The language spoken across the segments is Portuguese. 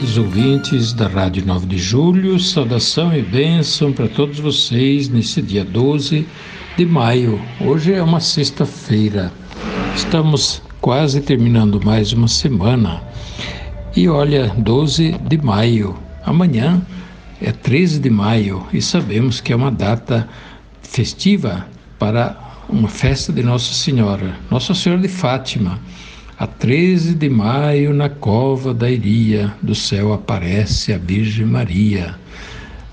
Queridos ouvintes da Rádio 9 de Julho, saudação e bênção para todos vocês nesse dia 12 de maio. Hoje é uma sexta-feira. Estamos quase terminando mais uma semana. E olha, 12 de maio. Amanhã é 13 de maio e sabemos que é uma data festiva para uma festa de Nossa Senhora, Nossa Senhora de Fátima. A 13 de maio, na cova da Iria, do céu aparece a Virgem Maria.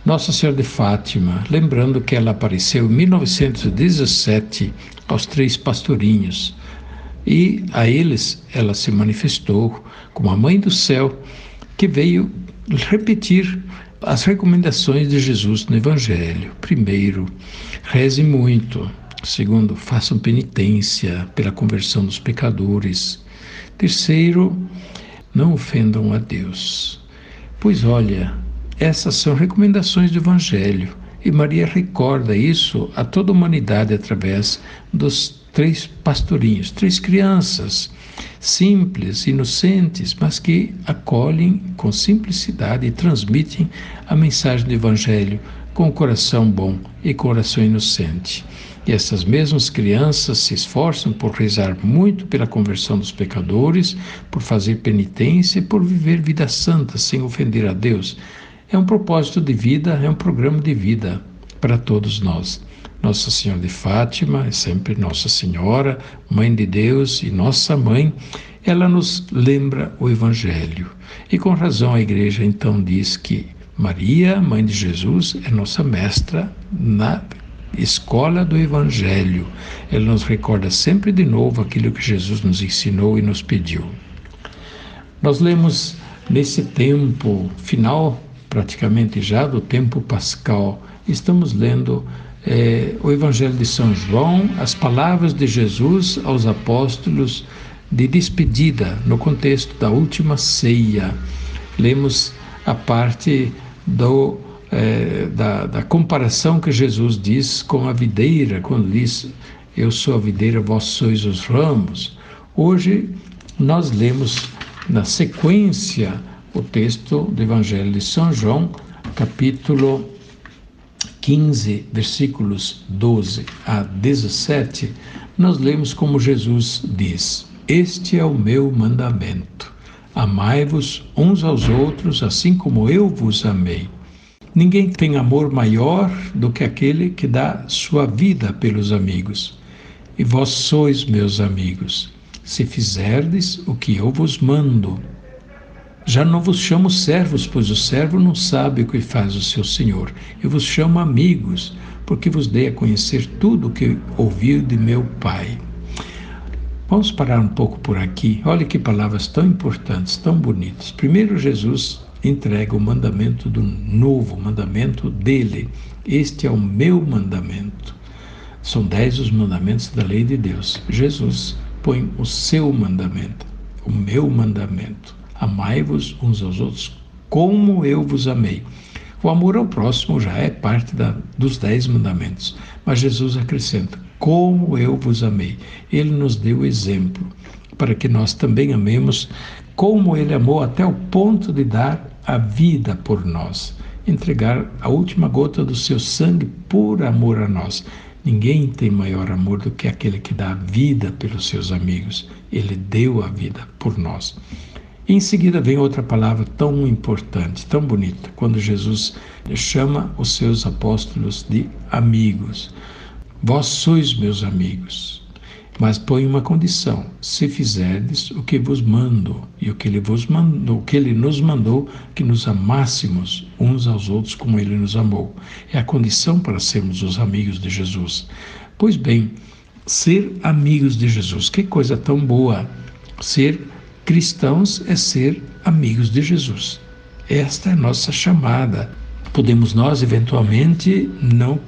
Nossa Senhora de Fátima, lembrando que ela apareceu em 1917 aos três pastorinhos. E a eles ela se manifestou como a Mãe do Céu, que veio repetir as recomendações de Jesus no Evangelho. Primeiro, reze muito. Segundo, façam penitência pela conversão dos pecadores. Terceiro, não ofendam a Deus. Pois olha, essas são recomendações do Evangelho e Maria recorda isso a toda a humanidade através dos três pastorinhos, três crianças simples, inocentes, mas que acolhem com simplicidade e transmitem a mensagem do Evangelho com o coração bom e coração inocente. E essas mesmas crianças se esforçam por rezar muito pela conversão dos pecadores, por fazer penitência e por viver vida santa sem ofender a Deus. É um propósito de vida, é um programa de vida para todos nós. Nossa Senhora de Fátima é sempre Nossa Senhora, Mãe de Deus e Nossa Mãe. Ela nos lembra o Evangelho. E com razão a Igreja então diz que Maria, Mãe de Jesus, é nossa mestra na escola do Evangelho. Ela nos recorda sempre de novo aquilo que Jesus nos ensinou e nos pediu. Nós lemos nesse tempo final, praticamente já do tempo pascal, estamos lendo eh, o Evangelho de São João, as palavras de Jesus aos apóstolos de despedida, no contexto da última ceia. Lemos a parte do é, da, da, comparação que Jesus diz com a videira, quando diz: Eu sou a videira, vós sois os ramos. Hoje nós lemos na sequência o texto do Evangelho de São João, capítulo 15, versículos 12 a 17. Nós lemos como Jesus diz: Este é o meu mandamento. Amai-vos uns aos outros, assim como eu vos amei. Ninguém tem amor maior do que aquele que dá sua vida pelos amigos. E vós sois meus amigos, se fizerdes o que eu vos mando. Já não vos chamo servos, pois o servo não sabe o que faz o seu senhor. Eu vos chamo amigos, porque vos dei a conhecer tudo o que ouvi de meu Pai. Vamos parar um pouco por aqui. Olha que palavras tão importantes, tão bonitas. Primeiro, Jesus entrega o mandamento do novo, mandamento dele. Este é o meu mandamento. São dez os mandamentos da lei de Deus. Jesus põe o seu mandamento, o meu mandamento. Amai-vos uns aos outros como eu vos amei. O amor ao próximo já é parte da, dos dez mandamentos, mas Jesus acrescenta: como eu vos amei. Ele nos deu exemplo para que nós também amemos como ele amou até o ponto de dar a vida por nós, entregar a última gota do seu sangue por amor a nós. Ninguém tem maior amor do que aquele que dá a vida pelos seus amigos. Ele deu a vida por nós. Em seguida vem outra palavra tão importante, tão bonita, quando Jesus chama os seus apóstolos de amigos. Vós sois meus amigos. Mas põe uma condição: se fizerdes o que vos mando, e o que ele vos mandou, o que ele nos mandou, que nos amássemos uns aos outros como ele nos amou. É a condição para sermos os amigos de Jesus. Pois bem, ser amigos de Jesus, que coisa tão boa! Ser cristãos é ser amigos de Jesus. Esta é a nossa chamada. Podemos nós, eventualmente, não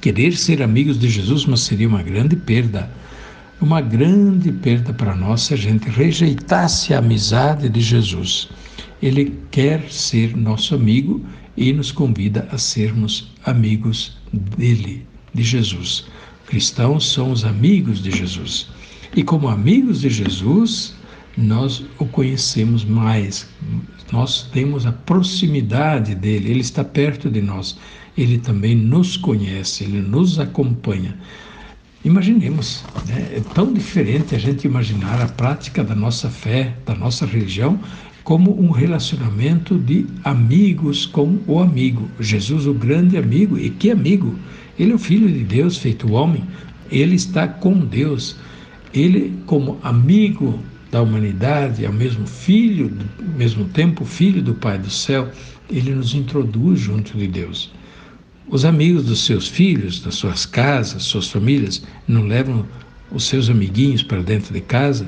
querer ser amigos de Jesus, mas seria uma grande perda. Uma grande perda para nós se a gente rejeitasse a amizade de Jesus. Ele quer ser nosso amigo e nos convida a sermos amigos dele, de Jesus. Cristãos são os amigos de Jesus. E como amigos de Jesus, nós o conhecemos mais, nós temos a proximidade dele, ele está perto de nós, ele também nos conhece, ele nos acompanha. Imaginemos, né? é tão diferente a gente imaginar a prática da nossa fé, da nossa religião, como um relacionamento de amigos com o amigo. Jesus, o grande amigo, e que amigo? Ele é o Filho de Deus feito homem, ele está com Deus. Ele, como amigo da humanidade, ao mesmo filho, ao mesmo tempo filho do Pai do céu, ele nos introduz junto de Deus. Os amigos dos seus filhos, das suas casas, suas famílias, não levam os seus amiguinhos para dentro de casa?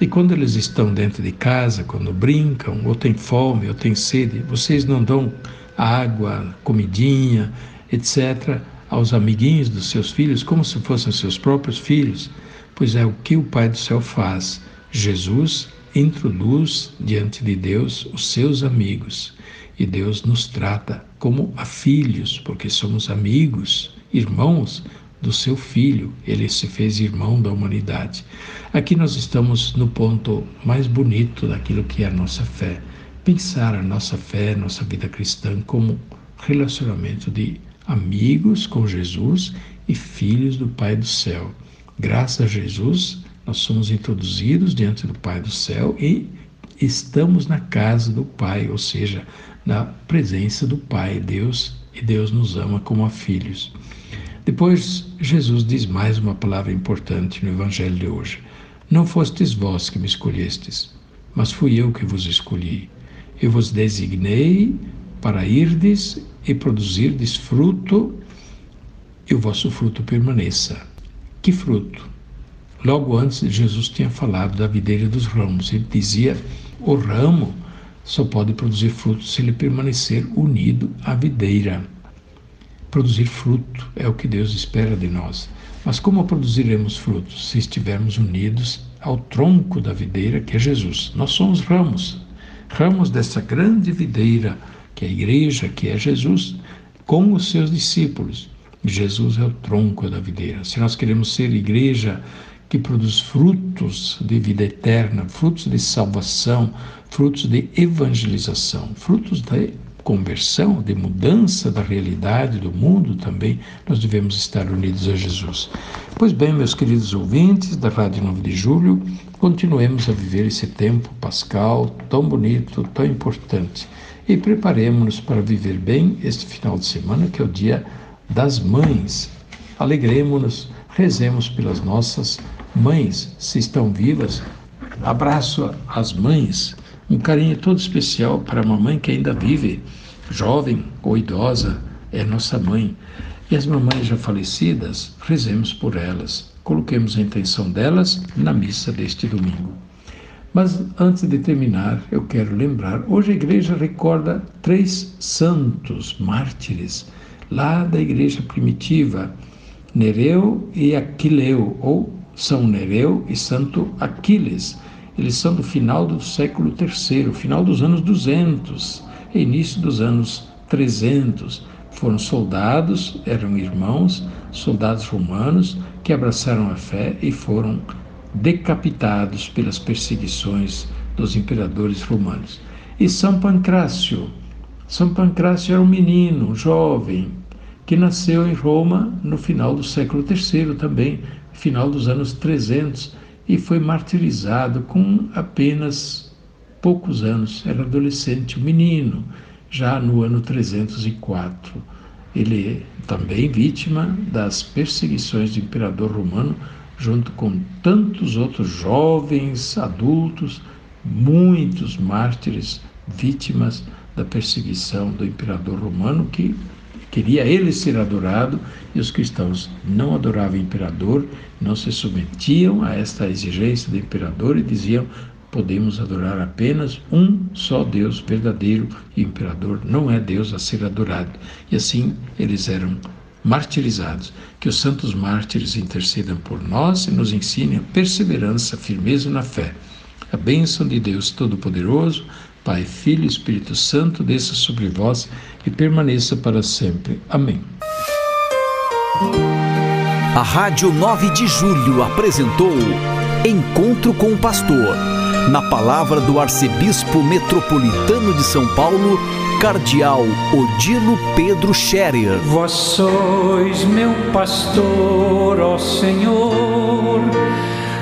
E quando eles estão dentro de casa, quando brincam, ou têm fome, ou têm sede, vocês não dão água, comidinha, etc., aos amiguinhos dos seus filhos como se fossem seus próprios filhos? Pois é o que o Pai do céu faz Jesus introduz diante de Deus os seus amigos e Deus nos trata como a filhos, porque somos amigos, irmãos do seu filho. Ele se fez irmão da humanidade. Aqui nós estamos no ponto mais bonito daquilo que é a nossa fé. Pensar a nossa fé, nossa vida cristã como relacionamento de amigos com Jesus e filhos do Pai do céu. Graças a Jesus, nós somos introduzidos diante do Pai do céu e estamos na casa do Pai, ou seja, na presença do Pai, Deus, e Deus nos ama como a filhos. Depois, Jesus diz mais uma palavra importante no Evangelho de hoje. Não fostes vós que me escolhestes, mas fui eu que vos escolhi. Eu vos designei para irdes e produzirdes fruto, e o vosso fruto permaneça. Que fruto? Logo antes, Jesus tinha falado da videira dos ramos. Ele dizia: o ramo só pode produzir fruto se ele permanecer unido à videira. Produzir fruto é o que Deus espera de nós. Mas como produziremos frutos se estivermos unidos ao tronco da videira, que é Jesus? Nós somos ramos, ramos dessa grande videira, que é a igreja, que é Jesus, com os seus discípulos. Jesus é o tronco da videira. Se nós queremos ser igreja que produz frutos de vida eterna, frutos de salvação, frutos de evangelização, frutos de conversão, de mudança da realidade do mundo também, nós devemos estar unidos a Jesus. Pois bem, meus queridos ouvintes da Rádio 9 de Julho, continuemos a viver esse tempo pascal tão bonito, tão importante e preparemos-nos para viver bem este final de semana, que é o dia das mães. Alegremos-nos, rezemos pelas nossas mães, se estão vivas. Abraço às mães, um carinho todo especial para a mamãe que ainda vive, jovem ou idosa, é nossa mãe. E as mamães já falecidas, rezemos por elas. Coloquemos a intenção delas na missa deste domingo. Mas antes de terminar, eu quero lembrar: hoje a igreja recorda três santos mártires lá da igreja primitiva, Nereu e Aquileu, ou São Nereu e Santo Aquiles. Eles são do final do século III, final dos anos 200, início dos anos 300. Foram soldados, eram irmãos, soldados romanos que abraçaram a fé e foram decapitados pelas perseguições dos imperadores romanos. E São Pancrácio. São Pancrácio era um menino, um jovem, que nasceu em Roma no final do século III também, final dos anos 300, e foi martirizado com apenas poucos anos. Era adolescente, menino, já no ano 304. Ele é também vítima das perseguições do imperador romano, junto com tantos outros jovens, adultos, muitos mártires, vítimas da perseguição do imperador romano que Queria ele ser adorado e os cristãos não adoravam o imperador, não se submetiam a esta exigência do imperador e diziam: podemos adorar apenas um só Deus verdadeiro e imperador, não é Deus a ser adorado. E assim eles eram martirizados. Que os santos mártires intercedam por nós e nos ensinem a perseverança, a firmeza na fé. A bênção de Deus Todo-Poderoso, Pai, Filho e Espírito Santo, desça sobre vós e permaneça para sempre. Amém. A Rádio 9 de Julho apresentou Encontro com o Pastor, na palavra do Arcebispo Metropolitano de São Paulo, Cardeal Odilo Pedro Scherer. Vós sois meu pastor, ó Senhor,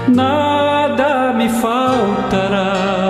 nada me faltará